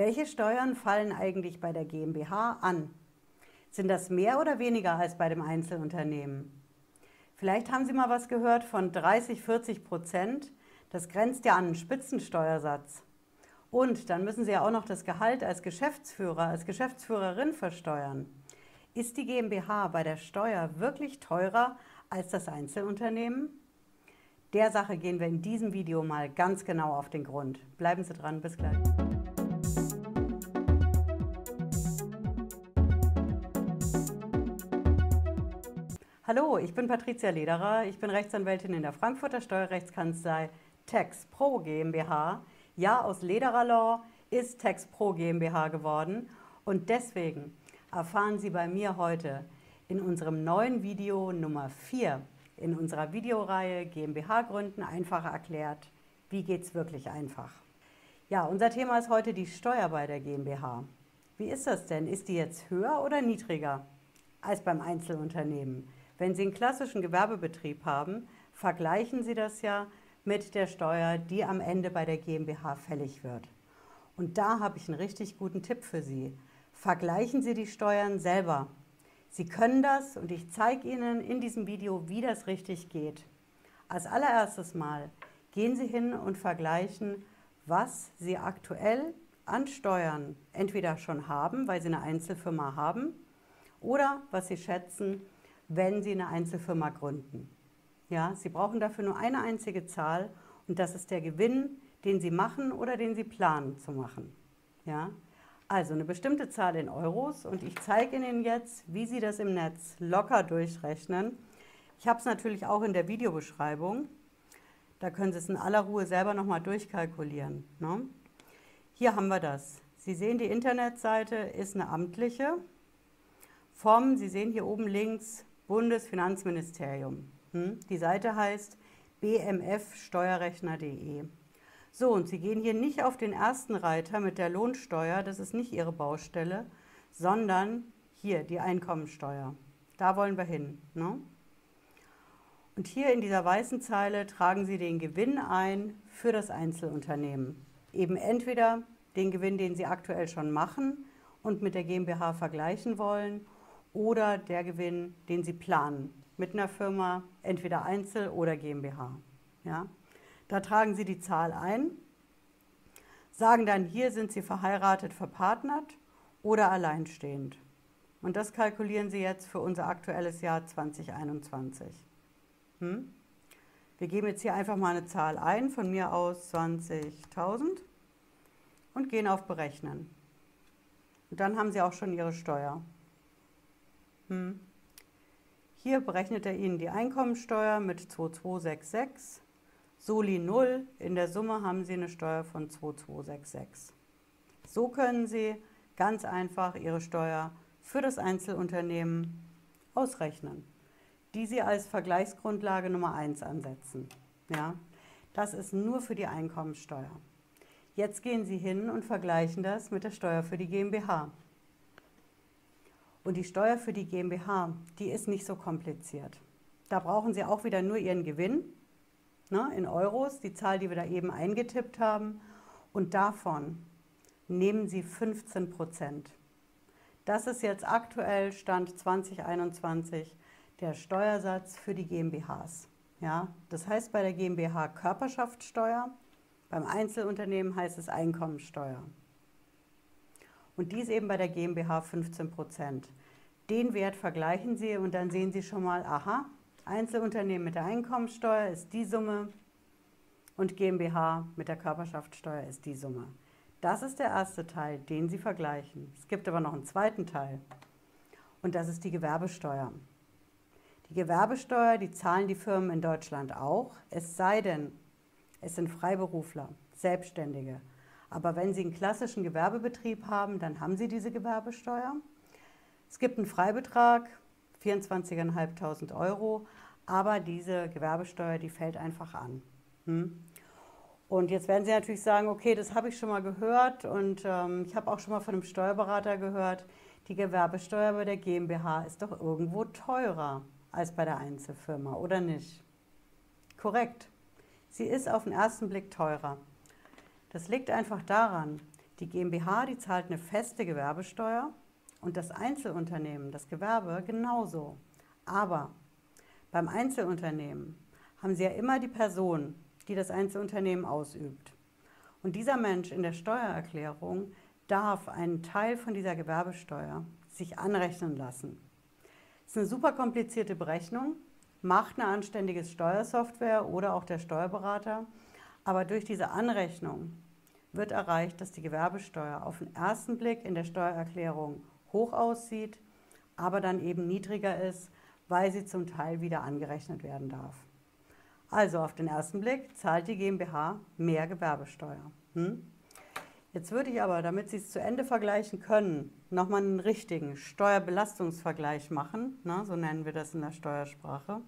Welche Steuern fallen eigentlich bei der GmbH an? Sind das mehr oder weniger als bei dem Einzelunternehmen? Vielleicht haben Sie mal was gehört von 30, 40 Prozent. Das grenzt ja an einen Spitzensteuersatz. Und dann müssen Sie ja auch noch das Gehalt als Geschäftsführer, als Geschäftsführerin versteuern. Ist die GmbH bei der Steuer wirklich teurer als das Einzelunternehmen? Der Sache gehen wir in diesem Video mal ganz genau auf den Grund. Bleiben Sie dran, bis gleich. Hallo, ich bin Patricia Lederer. Ich bin Rechtsanwältin in der Frankfurter Steuerrechtskanzlei Tax Pro GmbH. Ja, aus Lederer Law ist Tax Pro GmbH geworden und deswegen erfahren Sie bei mir heute in unserem neuen Video Nummer 4 in unserer Videoreihe GmbH gründen einfach erklärt, wie geht es wirklich einfach. Ja, unser Thema ist heute die Steuer bei der GmbH. Wie ist das denn? Ist die jetzt höher oder niedriger als beim Einzelunternehmen? Wenn Sie einen klassischen Gewerbebetrieb haben, vergleichen Sie das ja mit der Steuer, die am Ende bei der GmbH fällig wird. Und da habe ich einen richtig guten Tipp für Sie. Vergleichen Sie die Steuern selber. Sie können das und ich zeige Ihnen in diesem Video, wie das richtig geht. Als allererstes Mal gehen Sie hin und vergleichen, was Sie aktuell an Steuern entweder schon haben, weil Sie eine Einzelfirma haben, oder was Sie schätzen, wenn Sie eine Einzelfirma gründen. Ja, Sie brauchen dafür nur eine einzige Zahl und das ist der Gewinn, den Sie machen oder den Sie planen zu machen. Ja, also eine bestimmte Zahl in Euros und ich zeige Ihnen jetzt, wie Sie das im Netz locker durchrechnen. Ich habe es natürlich auch in der Videobeschreibung. Da können Sie es in aller Ruhe selber nochmal durchkalkulieren. Ne? Hier haben wir das. Sie sehen, die Internetseite ist eine amtliche vom, Sie sehen hier oben links, Bundesfinanzministerium. Hm? Die Seite heißt bmfsteuerrechner.de. So, und Sie gehen hier nicht auf den ersten Reiter mit der Lohnsteuer, das ist nicht Ihre Baustelle, sondern hier die Einkommensteuer. Da wollen wir hin. Ne? Und hier in dieser weißen Zeile tragen Sie den Gewinn ein für das Einzelunternehmen. Eben entweder den Gewinn, den Sie aktuell schon machen und mit der GmbH vergleichen wollen, oder der Gewinn, den Sie planen mit einer Firma, entweder Einzel- oder GmbH. Ja? Da tragen Sie die Zahl ein, sagen dann, hier sind Sie verheiratet, verpartnert oder alleinstehend. Und das kalkulieren Sie jetzt für unser aktuelles Jahr 2021. Hm? Wir geben jetzt hier einfach mal eine Zahl ein, von mir aus 20.000 und gehen auf Berechnen. Und dann haben Sie auch schon Ihre Steuer. Hm? Hier berechnet er Ihnen die Einkommensteuer mit 2266. Soli 0. In der Summe haben Sie eine Steuer von 2266. So können Sie ganz einfach Ihre Steuer für das Einzelunternehmen ausrechnen, die Sie als Vergleichsgrundlage Nummer 1 ansetzen. Ja, das ist nur für die Einkommensteuer. Jetzt gehen Sie hin und vergleichen das mit der Steuer für die GmbH. Und die Steuer für die GmbH, die ist nicht so kompliziert. Da brauchen Sie auch wieder nur Ihren Gewinn ne, in Euros, die Zahl, die wir da eben eingetippt haben. Und davon nehmen Sie 15 Prozent. Das ist jetzt aktuell Stand 2021 der Steuersatz für die GmbHs. Ja, das heißt bei der GmbH Körperschaftssteuer, beim Einzelunternehmen heißt es Einkommensteuer und dies eben bei der GmbH 15 Prozent. Den Wert vergleichen Sie und dann sehen Sie schon mal, aha, Einzelunternehmen mit der Einkommensteuer ist die Summe und GmbH mit der Körperschaftssteuer ist die Summe. Das ist der erste Teil, den Sie vergleichen. Es gibt aber noch einen zweiten Teil und das ist die Gewerbesteuer. Die Gewerbesteuer, die zahlen die Firmen in Deutschland auch, es sei denn, es sind Freiberufler, Selbstständige aber wenn Sie einen klassischen Gewerbebetrieb haben, dann haben Sie diese Gewerbesteuer. Es gibt einen Freibetrag, 24.500 Euro, aber diese Gewerbesteuer, die fällt einfach an. Hm? Und jetzt werden Sie natürlich sagen, okay, das habe ich schon mal gehört und ähm, ich habe auch schon mal von einem Steuerberater gehört, die Gewerbesteuer bei der GmbH ist doch irgendwo teurer als bei der Einzelfirma, oder nicht? Korrekt. Sie ist auf den ersten Blick teurer. Das liegt einfach daran, Die GmbH, die zahlt eine feste Gewerbesteuer und das Einzelunternehmen, das Gewerbe genauso. Aber beim Einzelunternehmen haben Sie ja immer die Person, die das Einzelunternehmen ausübt. Und dieser Mensch in der Steuererklärung darf einen Teil von dieser Gewerbesteuer sich anrechnen lassen. Das ist eine super komplizierte Berechnung, macht eine anständige Steuersoftware oder auch der Steuerberater. Aber durch diese Anrechnung wird erreicht, dass die Gewerbesteuer auf den ersten Blick in der Steuererklärung hoch aussieht, aber dann eben niedriger ist, weil sie zum Teil wieder angerechnet werden darf. Also auf den ersten Blick zahlt die GmbH mehr Gewerbesteuer. Hm? Jetzt würde ich aber, damit Sie es zu Ende vergleichen können, nochmal einen richtigen Steuerbelastungsvergleich machen, na, so nennen wir das in der Steuersprache.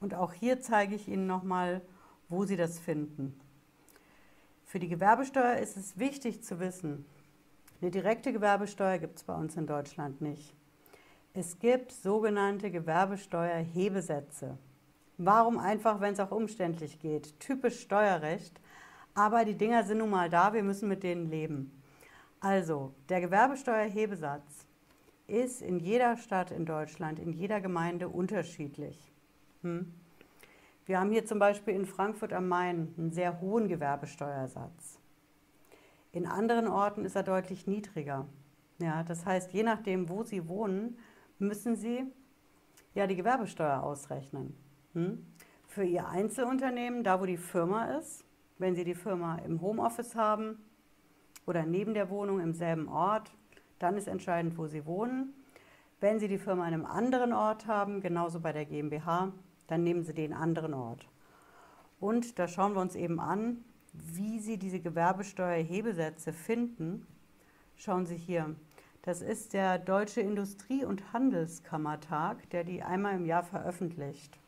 Und auch hier zeige ich Ihnen nochmal, wo Sie das finden. Für die Gewerbesteuer ist es wichtig zu wissen, eine direkte Gewerbesteuer gibt es bei uns in Deutschland nicht. Es gibt sogenannte Gewerbesteuerhebesätze. Warum einfach, wenn es auch umständlich geht? Typisch Steuerrecht. Aber die Dinger sind nun mal da, wir müssen mit denen leben. Also, der Gewerbesteuerhebesatz ist in jeder Stadt in Deutschland, in jeder Gemeinde unterschiedlich. Hm? Wir haben hier zum Beispiel in Frankfurt am Main einen sehr hohen Gewerbesteuersatz. In anderen Orten ist er deutlich niedriger. Ja, das heißt, je nachdem, wo Sie wohnen, müssen Sie ja die Gewerbesteuer ausrechnen. Hm? Für Ihr Einzelunternehmen, da wo die Firma ist, wenn Sie die Firma im Homeoffice haben oder neben der Wohnung im selben Ort, dann ist entscheidend, wo Sie wohnen. Wenn Sie die Firma in einem anderen Ort haben, genauso bei der GmbH, dann nehmen Sie den anderen Ort. Und da schauen wir uns eben an, wie Sie diese Gewerbesteuerhebesätze finden, schauen Sie hier. Das ist der Deutsche Industrie- und Handelskammertag, der die einmal im Jahr veröffentlicht.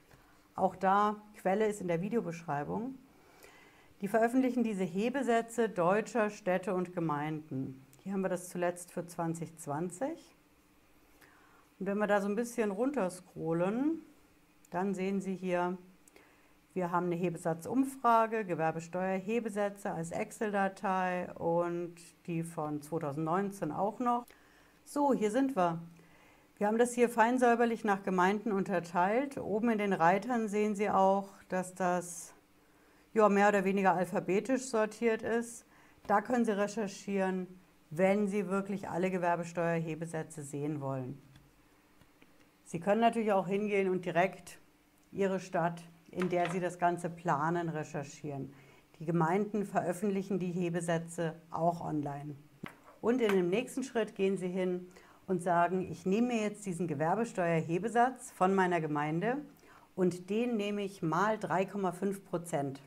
Auch da, Quelle ist in der Videobeschreibung. Die veröffentlichen diese Hebesätze deutscher Städte und Gemeinden. Hier haben wir das zuletzt für 2020. Und wenn wir da so ein bisschen runterscrollen, dann sehen Sie hier wir haben eine Hebesatzumfrage, Gewerbesteuerhebesätze als Excel-Datei und die von 2019 auch noch. So, hier sind wir. Wir haben das hier feinsäuberlich nach Gemeinden unterteilt. Oben in den Reitern sehen Sie auch, dass das ja, mehr oder weniger alphabetisch sortiert ist. Da können Sie recherchieren, wenn Sie wirklich alle Gewerbesteuerhebesätze sehen wollen. Sie können natürlich auch hingehen und direkt Ihre Stadt in der sie das Ganze planen, recherchieren. Die Gemeinden veröffentlichen die Hebesätze auch online. Und in dem nächsten Schritt gehen sie hin und sagen, ich nehme mir jetzt diesen Gewerbesteuerhebesatz von meiner Gemeinde und den nehme ich mal 3,5 Prozent.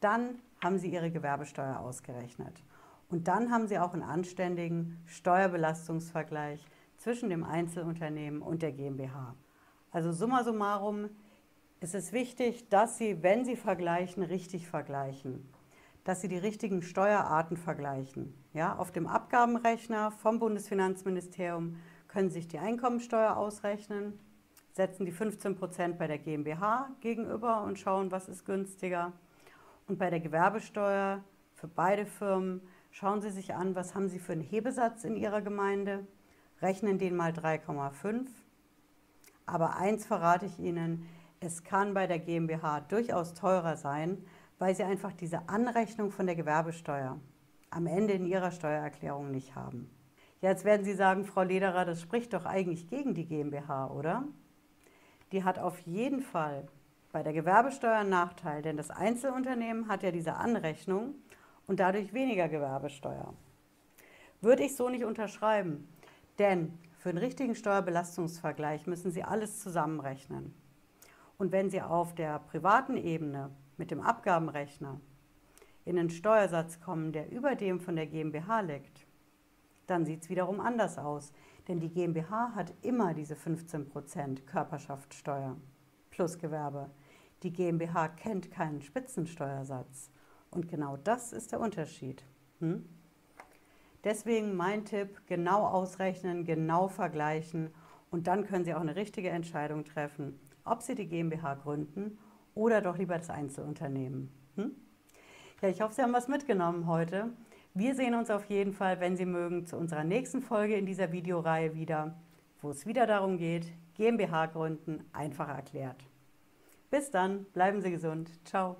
Dann haben sie ihre Gewerbesteuer ausgerechnet. Und dann haben sie auch einen anständigen Steuerbelastungsvergleich zwischen dem Einzelunternehmen und der GmbH. Also summa summarum, es ist wichtig, dass Sie, wenn Sie vergleichen, richtig vergleichen. Dass Sie die richtigen Steuerarten vergleichen. Ja, auf dem Abgabenrechner vom Bundesfinanzministerium können Sie sich die Einkommensteuer ausrechnen, setzen die 15 Prozent bei der GmbH gegenüber und schauen, was ist günstiger. Und bei der Gewerbesteuer für beide Firmen schauen Sie sich an, was haben Sie für einen Hebesatz in Ihrer Gemeinde, rechnen den mal 3,5. Aber eins verrate ich Ihnen, es kann bei der GmbH durchaus teurer sein, weil Sie einfach diese Anrechnung von der Gewerbesteuer am Ende in Ihrer Steuererklärung nicht haben. Jetzt werden Sie sagen, Frau Lederer, das spricht doch eigentlich gegen die GmbH, oder? Die hat auf jeden Fall bei der Gewerbesteuer einen Nachteil, denn das Einzelunternehmen hat ja diese Anrechnung und dadurch weniger Gewerbesteuer. Würde ich so nicht unterschreiben, denn für einen richtigen Steuerbelastungsvergleich müssen Sie alles zusammenrechnen. Und wenn Sie auf der privaten Ebene mit dem Abgabenrechner in einen Steuersatz kommen, der über dem von der GmbH liegt, dann sieht es wiederum anders aus. Denn die GmbH hat immer diese 15% Körperschaftssteuer plus Gewerbe. Die GmbH kennt keinen Spitzensteuersatz. Und genau das ist der Unterschied. Hm? Deswegen mein Tipp, genau ausrechnen, genau vergleichen und dann können Sie auch eine richtige Entscheidung treffen ob Sie die GmbH gründen oder doch lieber das Einzelunternehmen. Hm? Ja, ich hoffe, Sie haben was mitgenommen heute. Wir sehen uns auf jeden Fall, wenn Sie mögen, zu unserer nächsten Folge in dieser Videoreihe wieder, wo es wieder darum geht, GmbH gründen einfach erklärt. Bis dann, bleiben Sie gesund. Ciao.